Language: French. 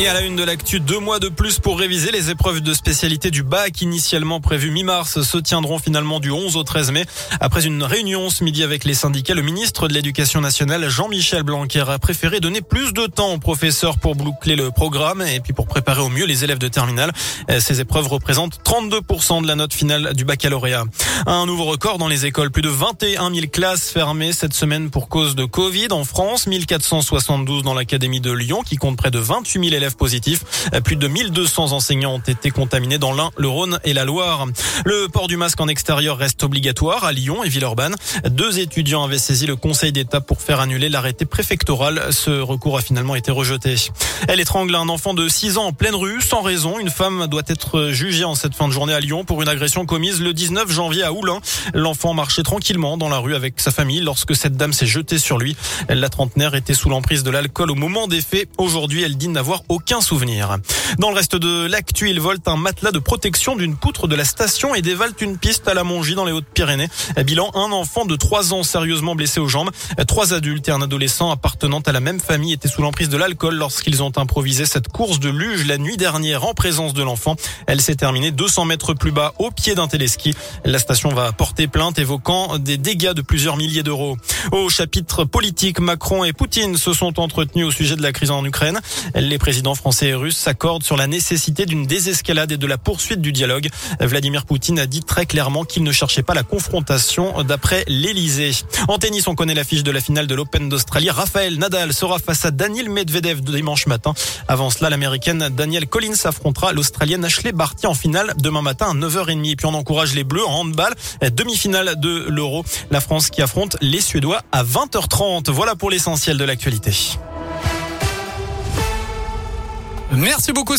Et à la une de l'actu, deux mois de plus pour réviser les épreuves de spécialité du bac initialement prévues mi-mars se tiendront finalement du 11 au 13 mai. Après une réunion ce midi avec les syndicats, le ministre de l'Éducation nationale, Jean-Michel Blanquer, a préféré donner plus de temps aux professeurs pour boucler le programme et puis pour préparer au mieux les élèves de terminale. Ces épreuves représentent 32% de la note finale du baccalauréat. Un nouveau record dans les écoles. Plus de 21 000 classes fermées cette semaine pour cause de Covid en France. 1472 dans l'académie de Lyon qui compte près de 28 000 élèves positifs. Plus de 1200 enseignants ont été contaminés dans l'Ain, le Rhône et la Loire. Le port du masque en extérieur reste obligatoire à Lyon et Villeurbanne. Deux étudiants avaient saisi le Conseil d'État pour faire annuler l'arrêté préfectoral. Ce recours a finalement été rejeté. Elle étrangle un enfant de 6 ans en pleine rue sans raison. Une femme doit être jugée en cette fin de journée à Lyon pour une agression commise le 19 janvier à Oulin. L'enfant marchait tranquillement dans la rue avec sa famille lorsque cette dame s'est jetée sur lui. La trentenaire était sous l'emprise de l'alcool au moment des faits. Aujourd'hui, elle dit n'avoir aucun souvenir. Dans le reste de l'actu, il vole un matelas de protection d'une poutre de la station et dévale une piste à la Mongie dans les Hautes-Pyrénées. Bilan, un enfant de 3 ans sérieusement blessé aux jambes. Trois adultes et un adolescent appartenant à la même famille étaient sous l'emprise de l'alcool lorsqu'ils ont improvisé cette course de luge la nuit dernière en présence de l'enfant. Elle s'est terminée 200 mètres plus bas au pied d'un téléski. La station va porter plainte évoquant des dégâts de plusieurs milliers d'euros. Au chapitre politique, Macron et Poutine se sont entretenus au sujet de la crise en Ukraine. Les présidents français et russes s'accordent sur la nécessité d'une désescalade et de la poursuite du dialogue. Vladimir Poutine a dit très clairement qu'il ne cherchait pas la confrontation d'après l'Elysée. En tennis, on connaît l'affiche de la finale de l'Open d'Australie. Raphaël Nadal sera face à Daniel Medvedev dimanche matin. Avant cela, l'américaine Danielle Collins affrontera l'australienne Ashley Barty en finale demain matin à 9h30. Et puis on encourage les Bleus en handball, demi-finale de l'Euro. La France qui affronte les Suédois à 20h30. Voilà pour l'essentiel de l'actualité. Merci beaucoup.